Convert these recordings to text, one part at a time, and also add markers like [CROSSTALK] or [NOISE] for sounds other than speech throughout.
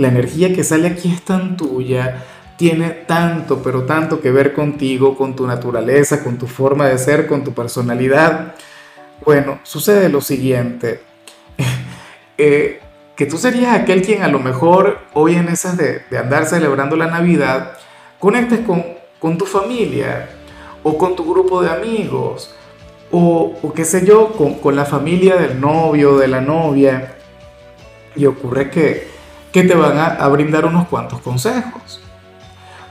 la energía que sale aquí es tan tuya, tiene tanto, pero tanto que ver contigo, con tu naturaleza, con tu forma de ser, con tu personalidad. Bueno, sucede lo siguiente, [LAUGHS] eh, que tú serías aquel quien a lo mejor hoy en esas de, andar celebrando la Navidad, conectes con, con, tu familia o con tu grupo de amigos o, o qué sé yo, con, con la familia del novio, de la novia. Y ocurre que, que te van a, brindar unos cuantos consejos,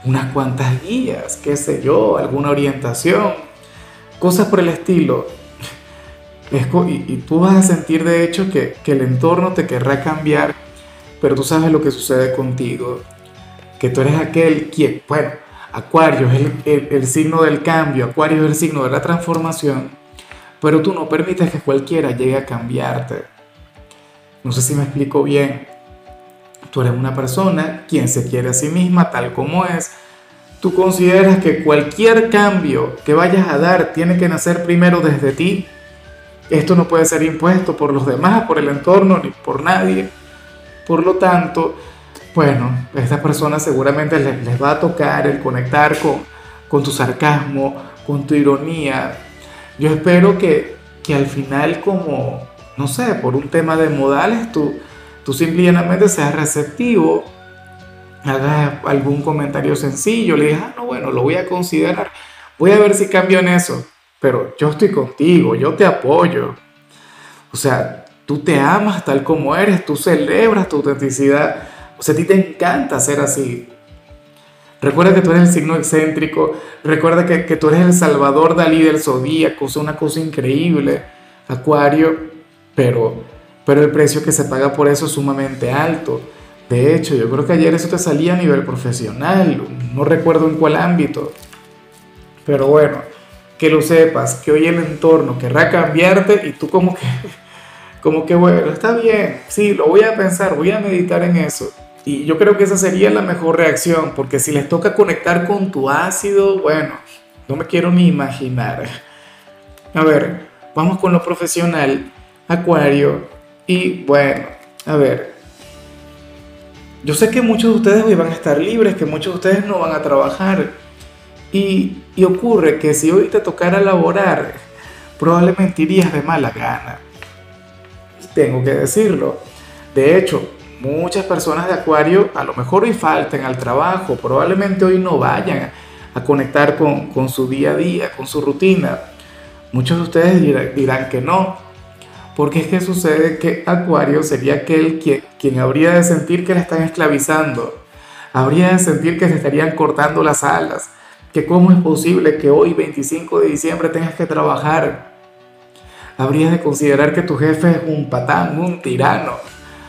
unas cuantas guías, qué sé yo, alguna orientación, cosas por el estilo. Y, y, tú vas a sentir de hecho que, el entorno te querrá cambiar, pero tú sabes lo que sucede contigo, que tú eres aquel quien, bueno, Acuario es el, el, el signo del cambio, Acuario es el signo de la transformación, pero tú no permites que cualquiera llegue a cambiarte. No sé si me explico bien. Tú eres una persona quien se quiere a sí misma tal como es. Tú consideras que cualquier cambio que vayas a dar tiene que nacer primero desde ti. Esto no puede ser impuesto por los demás, por el entorno, ni por nadie. Por lo tanto, bueno, a estas personas seguramente les, va a tocar el conectar con, con tu sarcasmo, con tu ironía. Yo espero que, que al final como, no sé, por un tema de modales, tú tú simplemente seas receptivo, hagas algún comentario sencillo, le digas, ah, no, bueno, lo voy a considerar, voy a ver si cambio en eso, pero yo estoy contigo, yo te apoyo. O sea, tú te amas tal como eres, tú celebras tu autenticidad, o sea, a ti te encanta ser así. Recuerda que tú eres el signo excéntrico, recuerda que, que tú eres el salvador Dalí del zodíaco, es una cosa increíble, Acuario, pero pero el precio que se paga por eso es sumamente alto. De hecho, yo creo que ayer eso te salía a nivel profesional, no recuerdo en cuál ámbito. Pero bueno, que lo sepas, que hoy el entorno querrá cambiarte y tú como que, [LAUGHS] como que bueno, está bien, sí, lo voy a pensar, voy a meditar en eso. Y yo creo que esa sería la mejor reacción, porque si les toca conectar con tu ácido, bueno, no me quiero ni imaginar. A ver, vamos con lo profesional. Acuario, y bueno, a ver, yo sé que muchos de ustedes hoy van a estar libres, que muchos de ustedes no van a trabajar. Y, y ocurre que si hoy te tocara laborar, probablemente irías de mala gana. Tengo que decirlo. De hecho, muchas personas de Acuario a lo mejor hoy falten al trabajo, probablemente hoy no vayan a conectar con, con su día a día, con su rutina. Muchos de ustedes dirán que no, porque es que sucede que Acuario sería aquel quien, quien habría de sentir que le están esclavizando, habría de sentir que se estarían cortando las alas, que cómo es posible que hoy 25 de diciembre tengas que trabajar. Habría de considerar que tu jefe es un patán, un tirano,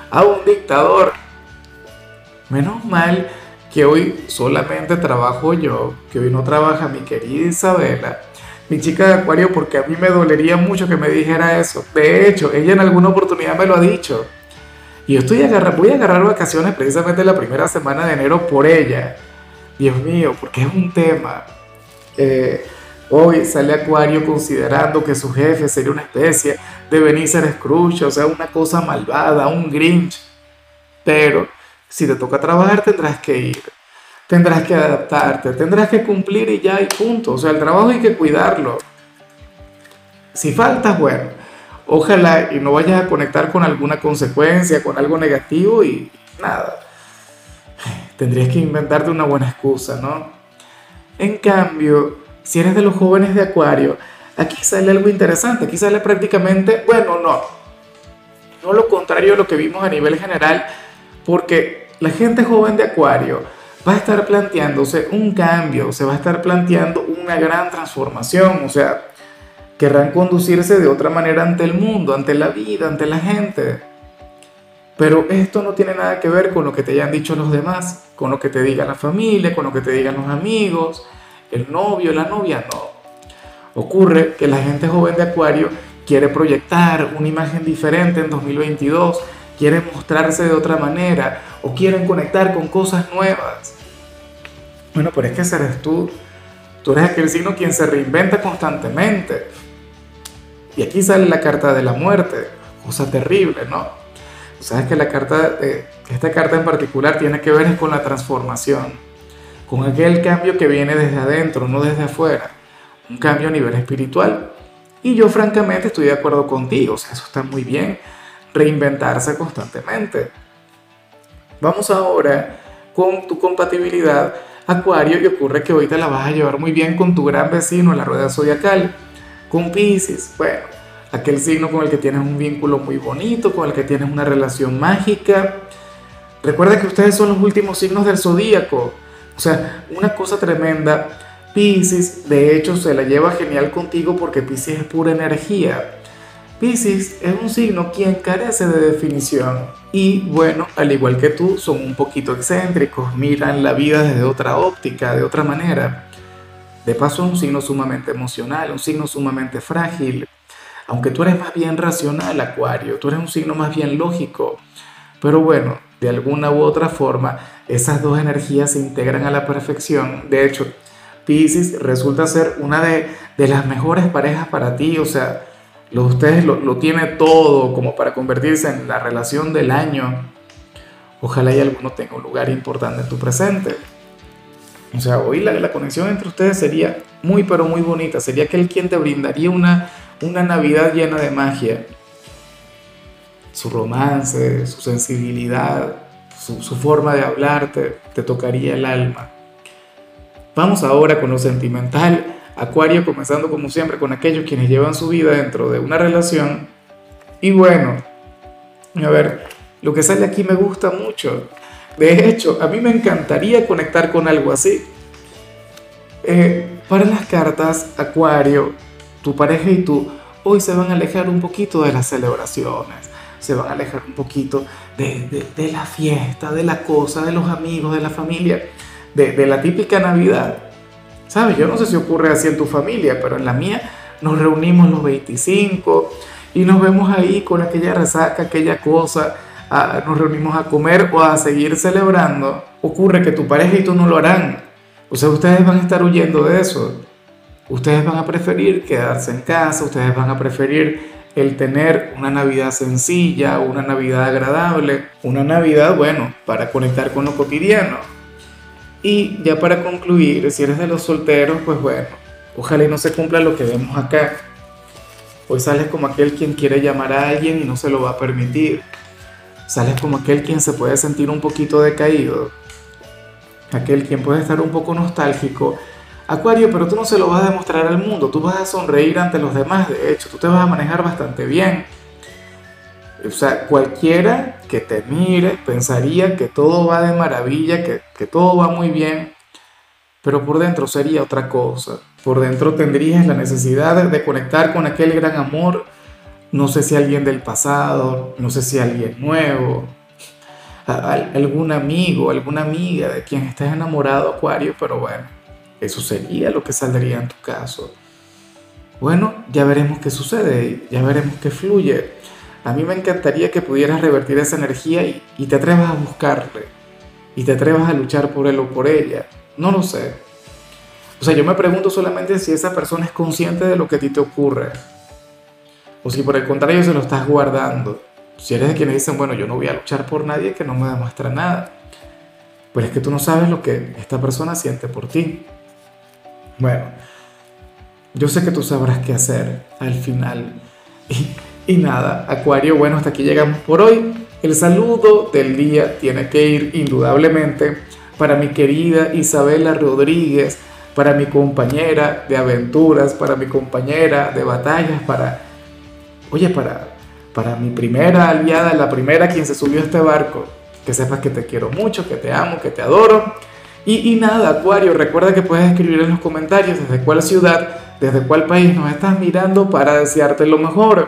a un dictador. Menos mal que hoy solamente trabajo yo, que hoy no trabaja mi querida Isabela mi chica de acuario porque a mí me dolería mucho que me dijera eso. De hecho, ella en alguna oportunidad me lo ha dicho. Y yo estoy agarrar, voy a agarrar vacaciones precisamente la primera semana de enero por ella. Dios mío, porque es un tema. Eh, hoy sale Acuario considerando que su jefe sería una especie de Benicer Scrooge, o sea, una cosa malvada, un Grinch. Pero si te toca trabajar tendrás que ir tendrás que adaptarte, tendrás que cumplir y ya y punto. O sea, el trabajo hay que cuidarlo. Si faltas, bueno, ojalá y no vayas a conectar con alguna consecuencia, con algo negativo y nada. Tendrías que inventarte una buena excusa, ¿no? En cambio, si eres de los jóvenes de Acuario, aquí sale algo interesante, aquí sale prácticamente, bueno, no, no lo contrario a lo que vimos a nivel general, porque la gente joven de Acuario, va a estar planteándose un cambio, se va a estar planteando una gran transformación, o sea, querrán conducirse de otra manera ante el mundo, ante la vida, ante la gente. Pero esto no tiene nada que ver con lo que te hayan dicho los demás, con lo que te diga la familia, con lo que te digan los amigos, el novio, la novia, no. Ocurre que la gente joven de Acuario quiere proyectar una imagen diferente en 2022, quiere mostrarse de otra manera o quieren conectar con cosas nuevas. Bueno, pero es que ese eres tú. Tú eres aquel signo quien se reinventa constantemente. Y aquí sale la carta de la muerte, cosa terrible, ¿no? sabes que la carta, esta carta en particular tiene que ver con la transformación, con aquel cambio que viene desde adentro, no desde afuera, un cambio a nivel espiritual. Y yo francamente estoy de acuerdo contigo, o sea, eso está muy bien, reinventarse constantemente. Vamos ahora con tu compatibilidad Acuario y ocurre que hoy te la vas a llevar muy bien con tu gran vecino en la rueda zodiacal, con Pisces. Bueno, aquel signo con el que tienes un vínculo muy bonito, con el que tienes una relación mágica. Recuerda que ustedes son los últimos signos del zodíaco. O sea, una cosa tremenda. Pisces, de hecho, se la lleva genial contigo porque Pisces es pura energía. Pisces es un signo quien carece de definición y bueno, al igual que tú, son un poquito excéntricos, miran la vida desde otra óptica, de otra manera. De paso, es un signo sumamente emocional, un signo sumamente frágil, aunque tú eres más bien racional, Acuario, tú eres un signo más bien lógico. Pero bueno, de alguna u otra forma, esas dos energías se integran a la perfección. De hecho, Pisces resulta ser una de, las mejores parejas para ti. O sea, lo, ustedes lo, lo tiene todo como para convertirse en la relación del año. Ojalá y alguno tenga un lugar importante en tu presente. O sea, hoy la, la conexión entre ustedes sería muy, pero muy bonita. Sería aquel quien te brindaría una, una Navidad llena de magia. Su romance, su sensibilidad, su, forma de hablarte, te tocaría el alma. Vamos ahora con lo sentimental. Acuario comenzando como siempre con aquellos quienes llevan su vida dentro de una relación. Y bueno, a ver, lo que sale aquí me gusta mucho. De hecho, a mí me encantaría conectar con algo así. Eh, para las cartas, Acuario, tu pareja y tú hoy se van a alejar un poquito de las celebraciones, se van a alejar un poquito de, la fiesta, de la cosa, de los amigos, de la familia, de, la típica Navidad. ¿Sabes? Yo no sé si ocurre así en tu familia, pero en la mía nos reunimos los 25 y nos vemos ahí con aquella resaca, aquella cosa, nos reunimos a comer o a seguir celebrando. Ocurre que tu pareja y tú no lo harán. O sea, ustedes van a estar huyendo de eso. Ustedes van a preferir quedarse en casa, ustedes van a preferir el tener una Navidad sencilla, una Navidad agradable, una Navidad, bueno, para conectar con lo cotidiano. Y ya para concluir, si eres de los solteros, pues bueno, ojalá y no se cumpla lo que vemos acá. Hoy sales como aquel quien quiere llamar a alguien y no se lo va a permitir. Sales como aquel quien se puede sentir un poquito decaído. Aquel quien puede estar un poco nostálgico Acuario, pero tú no se lo vas a demostrar al mundo, tú vas a sonreír ante los demás, de hecho, tú te vas a manejar bastante bien. O sea, cualquiera que te mire pensaría que todo va de maravilla, que, que todo va muy bien, pero por dentro sería otra cosa. Por dentro tendrías la necesidad de conectar con aquel gran amor, no sé si alguien del pasado, no sé si alguien nuevo, algún amigo, alguna amiga de quien estés enamorado, Acuario, pero bueno eso sería lo que saldría en tu caso. Bueno, ya veremos qué sucede, ya veremos qué fluye. A mí me encantaría que pudieras revertir esa energía y, te atrevas a buscarle, y te atrevas a luchar por él o por ella. No lo sé. O sea, yo me pregunto solamente si esa persona es consciente de lo que a ti te ocurre. O si por el contrario se lo estás guardando. Si eres de quienes dicen, bueno, yo no voy a luchar por nadie que no me demuestra nada. Pero es que tú no sabes lo que esta persona siente por ti. Bueno, yo sé que tú sabrás qué hacer al final. Y, nada, Acuario, bueno, hasta aquí llegamos por hoy. El saludo del día tiene que ir indudablemente para mi querida Isabela Rodríguez, para mi compañera de aventuras, para mi compañera de batallas, para, oye, para, para mi primera aliada, la primera quien se subió a este barco. Que sepas que te quiero mucho, que te amo, que te adoro y, nada, Acuario, recuerda que puedes escribir en los comentarios desde cuál ciudad, desde cuál país nos estás mirando para desearte lo mejor.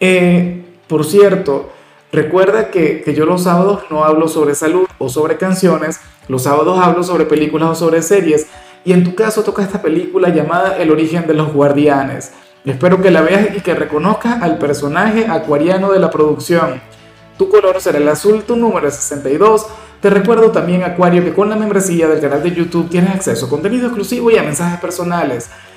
Eh, por cierto, Recuerda que, que yo los sábados no hablo sobre salud o sobre canciones, los sábados hablo sobre películas o sobre series, y en tu caso toca esta película llamada El origen de los guardianes. Espero que la veas y que reconozcas al personaje acuariano de la producción. Tu color será el azul, tu número es 62. Te recuerdo también, Acuario, que con la membresía del canal de YouTube tienes acceso a contenido exclusivo y a mensajes personales.